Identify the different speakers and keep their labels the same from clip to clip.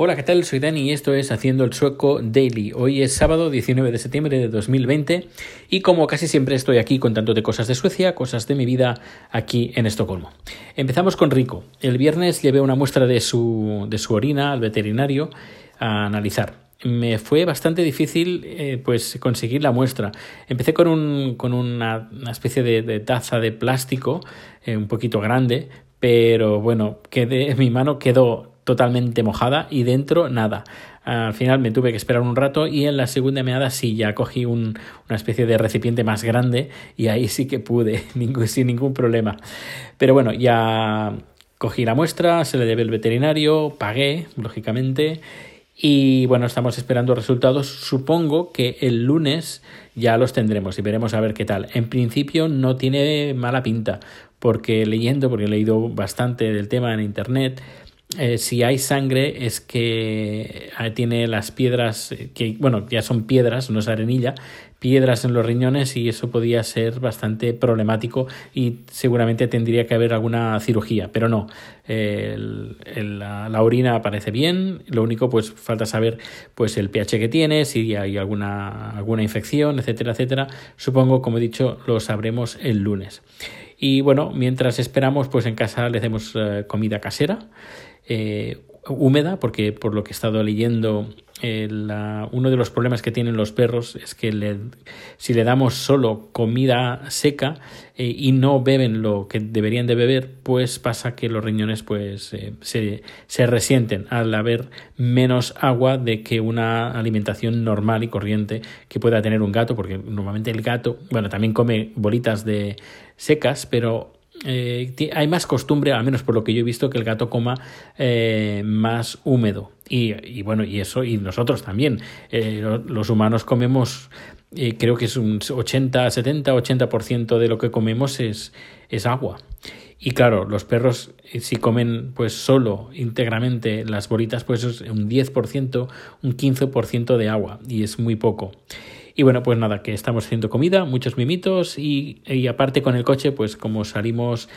Speaker 1: Hola, ¿qué tal? Soy Dani y esto es Haciendo el Sueco Daily. Hoy es sábado 19 de septiembre de 2020 y como casi siempre estoy aquí contándote cosas de Suecia, cosas de mi vida aquí en Estocolmo. Empezamos con Rico. El viernes llevé una muestra de su, de su orina al veterinario a analizar. Me fue bastante difícil eh, pues conseguir la muestra. Empecé con, un, con una, especie de, taza de plástico eh, un poquito grande, pero bueno, quedé, mi mano quedó totalmente mojada y dentro nada. Al final me tuve que esperar un rato y en la segunda meada sí, ya cogí una especie de recipiente más grande y ahí sí que pude, sin ningún problema. Pero bueno, ya cogí la muestra, se le debe el veterinario, pagué, lógicamente, y bueno, estamos esperando resultados. Supongo que el lunes ya los tendremos y veremos a ver qué tal. En principio no tiene mala pinta, porque leyendo, porque he leído bastante del tema en internet, eh, si hay sangre es que eh, tiene las piedras, eh, que bueno, ya son piedras, no es arenilla, piedras en los riñones y eso podía ser bastante problemático y seguramente tendría que haber alguna cirugía, pero no, la, la, orina parece bien, lo único pues falta saber pues el pH que tiene, si hay alguna, alguna infección, etcétera, etcétera. Supongo, como he dicho, lo sabremos el lunes. Y bueno, mientras esperamos, pues en casa le hacemos comida casera eh, húmeda, porque por lo que he estado leyendo, eh, uno de los problemas que tienen los perros es que si le damos solo comida seca eh, y no beben lo que deberían de beber, pues pasa que los riñones pues se, se, resienten al haber menos agua de que una alimentación normal y corriente que pueda tener un gato, porque normalmente el gato, bueno, también come bolitas de secas, pero eh, hay más costumbre, al menos por lo que yo he visto, que el gato coma eh, más húmedo. Y, bueno, y eso, y nosotros también. Eh, los humanos comemos, creo que es un 80, 70, 80% de lo que comemos es, es agua. Y claro, los perros si comen pues solo íntegramente las bolitas, pues es un 10%, un 15% de agua y es muy poco. Y bueno, pues nada, que estamos haciendo comida, muchos mimitos y, aparte con el coche, pues como salimos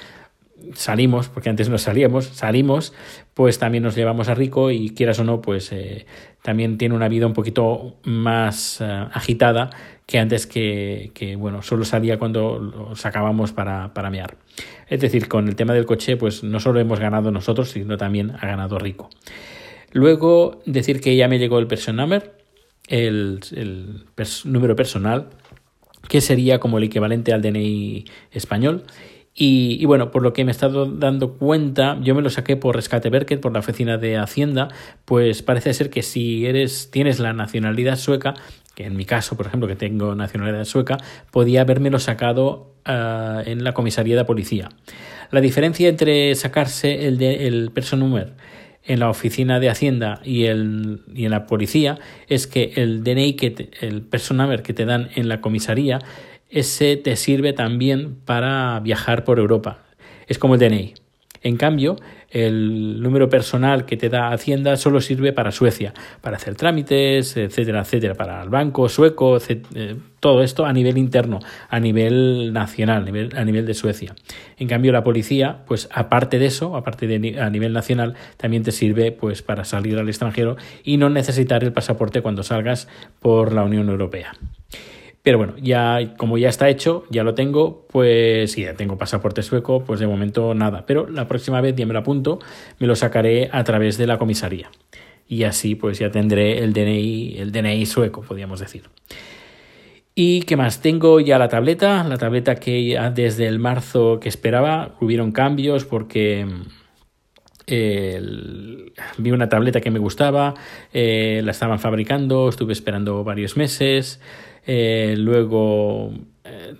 Speaker 1: salimos, porque antes no salíamos, salimos, pues también nos llevamos a Rico y quieras o no, pues eh, también tiene una vida un poquito más eh, agitada que antes que, que, bueno, solo salía cuando lo sacábamos para, para mear. Es decir, con el tema del coche, pues no solo hemos ganado nosotros, sino también ha ganado Rico. Luego decir que ya me llegó el person number, el, número personal, que sería como el equivalente al DNI español. Y, bueno, por lo que me he estado dando cuenta, yo me lo saqué por Rescate Berket, por la oficina de Hacienda, pues parece ser que si eres, tienes la nacionalidad sueca, que en mi caso, por ejemplo, que tengo nacionalidad sueca, podía habérmelo sacado ah, en la comisaría de policía. La diferencia entre sacarse el, de, el person number en la oficina de Hacienda y, el, en la policía es que el DNI, que el personal que te dan en la comisaría, ese te sirve también para viajar por Europa. Es como el DNI. En cambio, el número personal que te da Hacienda solo sirve para Suecia, para hacer trámites, etcétera, etcétera, para el banco sueco, eh, todo esto a nivel interno, a nivel nacional, a nivel de Suecia. En cambio, la policía, pues aparte de eso, aparte de a nivel nacional, también te sirve pues para salir al extranjero y no necesitar el pasaporte cuando salgas por la Unión Europea. Pero bueno, ya como ya está hecho, ya lo tengo, pues si ya tengo pasaporte sueco, pues de momento nada. Pero la próxima vez ya me lo apunto, me lo sacaré a través de la comisaría. Y así pues ya tendré el DNI, el DNI sueco, podríamos decir. ¿Y qué más? Tengo ya la tableta, la tableta que ya desde el marzo que esperaba, hubieron cambios porque vi una tableta que me gustaba, eh, la estaban fabricando, estuve esperando varios meses, eh, luego eh,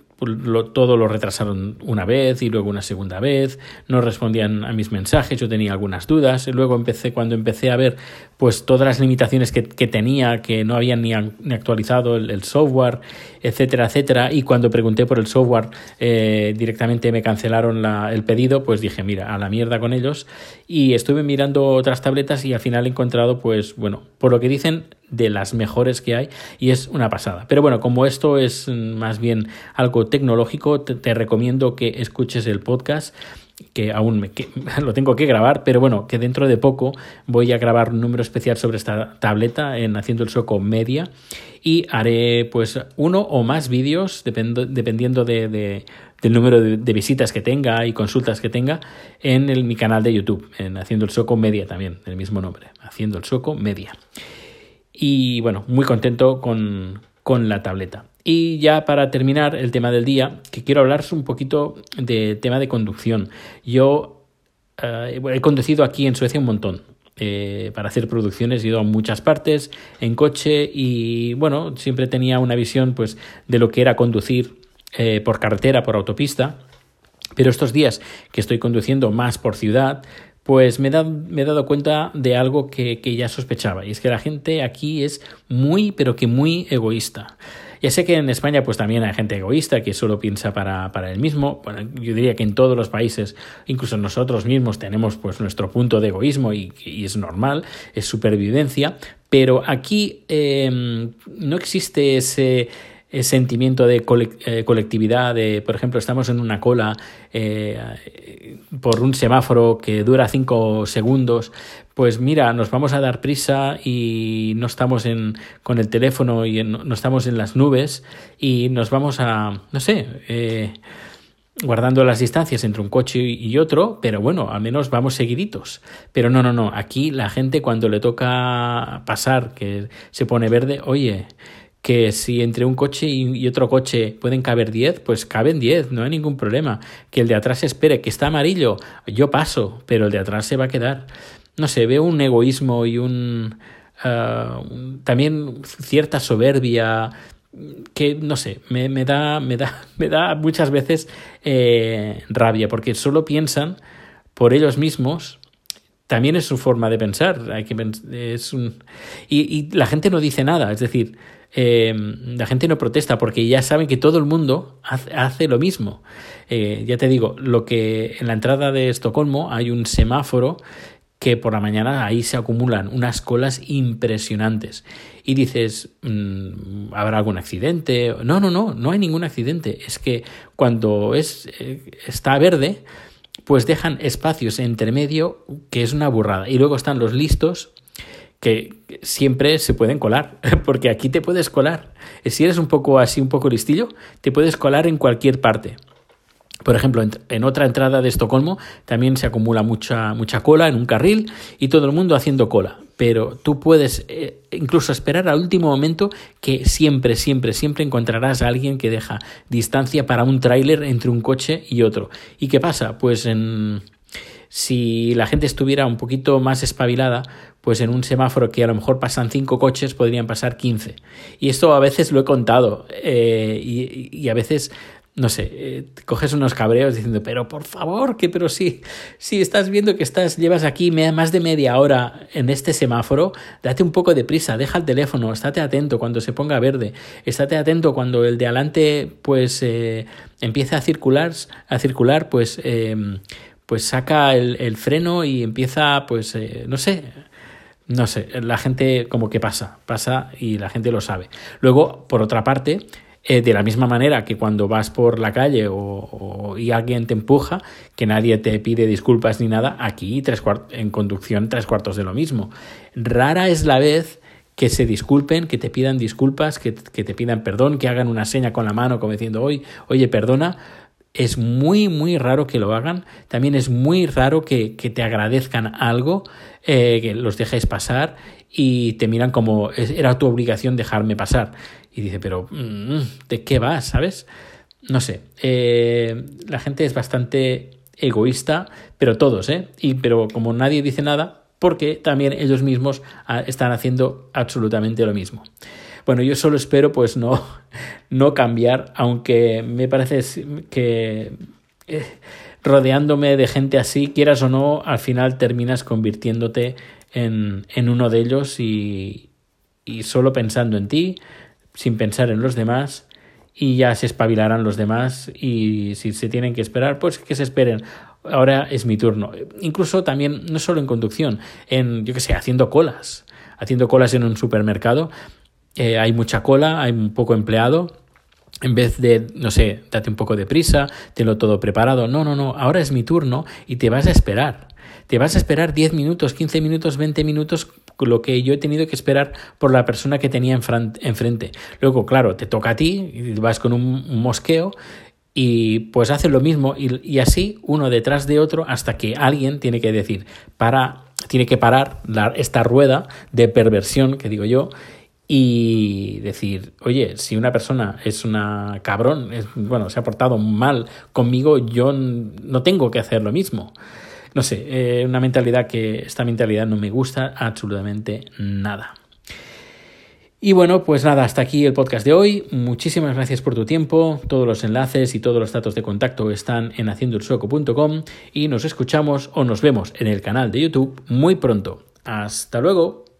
Speaker 1: todo lo retrasaron una vez y luego una segunda vez, no respondían a mis mensajes, yo tenía algunas dudas, luego empecé, cuando empecé a ver pues todas las limitaciones que, tenía, que no habían ni, actualizado el, software, etcétera, etcétera, y cuando pregunté por el software eh, directamente me cancelaron el pedido, pues dije, mira, a la mierda con ellos, y estuve mirando otras tabletas y al final he encontrado, pues bueno, por lo que dicen, de las mejores que hay y es una pasada. Pero bueno, como esto es más bien algo tecnológico, te, recomiendo que escuches el podcast que aún me, lo tengo que grabar, pero bueno, que dentro de poco voy a grabar un número especial sobre esta tableta en Haciendo el Sueco Media y haré pues uno o más vídeos dependiendo de, del número de, visitas que tenga y consultas que tenga en el, mi canal de YouTube, en Haciendo el Sueco Media también, el mismo nombre, Haciendo el Sueco Media. Y bueno, muy contento con, con la tableta. Y ya para terminar el tema del día, que quiero hablaros un poquito de tema de conducción. Yo eh, he conducido aquí en Suecia un montón. Eh, para hacer producciones he ido a muchas partes en coche y bueno, siempre tenía una visión pues de lo que era conducir eh, por carretera, por autopista. Pero estos días que estoy conduciendo más por ciudad, pues me, he dado cuenta de algo que, ya sospechaba, y es que la gente aquí es muy, pero que muy egoísta. Ya sé que en España pues también hay gente egoísta que solo piensa para, él mismo. Bueno, yo diría que en todos los países, incluso nosotros mismos, tenemos pues nuestro punto de egoísmo y, y es normal, es supervivencia. Pero aquí eh, no existe ese sentimiento de eh, colectividad, de, por ejemplo, estamos en una cola eh, por un semáforo que dura cinco segundos, pues mira, nos vamos a dar prisa y no estamos en, con el teléfono y no estamos en las nubes y nos vamos a, no sé, eh, guardando las distancias entre un coche y otro, pero bueno, al menos vamos seguiditos. Pero no, no, no, aquí la gente cuando le toca pasar, que se pone verde, oye, que si entre un coche y otro coche pueden caber 10, pues caben 10, no hay ningún problema. Que el de atrás espere, que está amarillo, yo paso, pero el de atrás se va a quedar. No sé, veo un egoísmo y un... Ah, también cierta soberbia que no sé, me, me, da, me, da, me da muchas veces eh, rabia, porque solo piensan por ellos mismos también es su forma de pensar. Hay que es un... y, y, la gente no dice nada. Es decir, eh, la gente no protesta porque ya saben que todo el mundo hace, lo mismo. Eh, ya te digo, lo que en la entrada de Estocolmo hay un semáforo que por la mañana ahí se acumulan unas colas impresionantes. Y dices, mm, ¿habrá algún accidente? No, no, no, no hay ningún accidente. Es que cuando es, eh, está verde, pues dejan espacios entre medio que es una burrada. Y luego están los listos que siempre se pueden colar, porque aquí te puedes colar. Si eres un poco así, un poco listillo, te puedes colar en cualquier parte. Por ejemplo, en otra entrada de Estocolmo también se acumula mucha, mucha cola en un carril y todo el mundo haciendo cola. Pero tú puedes eh, incluso esperar al último momento que siempre, siempre, siempre encontrarás a alguien que deja distancia para un tráiler entre un coche y otro. ¿Y qué pasa? Pues en, si la gente estuviera un poquito más espabilada, pues en un semáforo que a lo mejor pasan cinco coches, podrían pasar 15. Y esto a veces lo he contado eh, y, a veces no sé, eh, coges unos cabreos diciendo, pero por favor, que pero sí, si estás viendo que estás, llevas aquí más de media hora en este semáforo, date un poco de prisa, deja el teléfono, estate atento cuando se ponga verde, estate atento cuando el de adelante pues eh, empiece a circular, a circular, pues, em, pues saca el, el, freno y empieza, pues, eh, no sé, no sé, la gente como que pasa, pasa y la gente lo sabe. Luego, por otra parte, eh, de la misma manera que cuando vas por la calle o, y alguien te empuja, que nadie te pide disculpas ni nada, aquí tres en conducción tres cuartos de lo mismo. Rara es la vez que se disculpen, que te pidan disculpas, que, que te pidan perdón, que hagan una seña con la mano como diciendo, oye, oye, perdona, es muy, muy raro que lo hagan. También es muy raro que, que te agradezcan algo, eh, que los dejes pasar y te miran como era tu obligación dejarme pasar. Y dice, pero mm, ¿de qué vas? ¿Sabes? No sé. Eh, la gente es bastante egoísta, pero todos, ¿eh? Y, pero como nadie dice nada, porque también ellos mismos ah, están haciendo absolutamente lo mismo. Bueno, yo solo espero pues no, no cambiar, aunque me parece que eh, rodeándome de gente así, quieras o no, al final terminas convirtiéndote en, en uno de ellos y, y solo pensando en ti, sin pensar en los demás y ya se espabilarán los demás y si se tienen que esperar, pues que se esperen. Ahora es mi turno. Incluso también, no solo en conducción, en, yo que sé, haciendo colas. Haciendo colas en un supermercado, eh, hay mucha cola, hay un poco empleado en vez de, no sé, date un poco de prisa, tenlo todo preparado. No, no, no, ahora es mi turno y te vas a esperar. Te vas a esperar 10 minutos, 15 minutos, 20 minutos, lo que yo he tenido que esperar por la persona que tenía enfrente. Luego, claro, te toca a ti, y vas con un mosqueo y pues hace lo mismo y, así uno detrás de otro hasta que alguien tiene que decir, para, tiene que parar esta rueda de perversión que digo yo y decir, oye, si una persona es una cabrón, es, bueno, se ha portado mal conmigo, yo no tengo que hacer lo mismo. No sé, eh, una mentalidad que esta mentalidad no me gusta absolutamente nada. Y bueno, pues nada, hasta aquí el podcast de hoy. Muchísimas gracias por tu tiempo. Todos los enlaces y todos los datos de contacto están en haciendoelsueco.com y nos escuchamos o nos vemos en el canal de YouTube muy pronto. Hasta luego.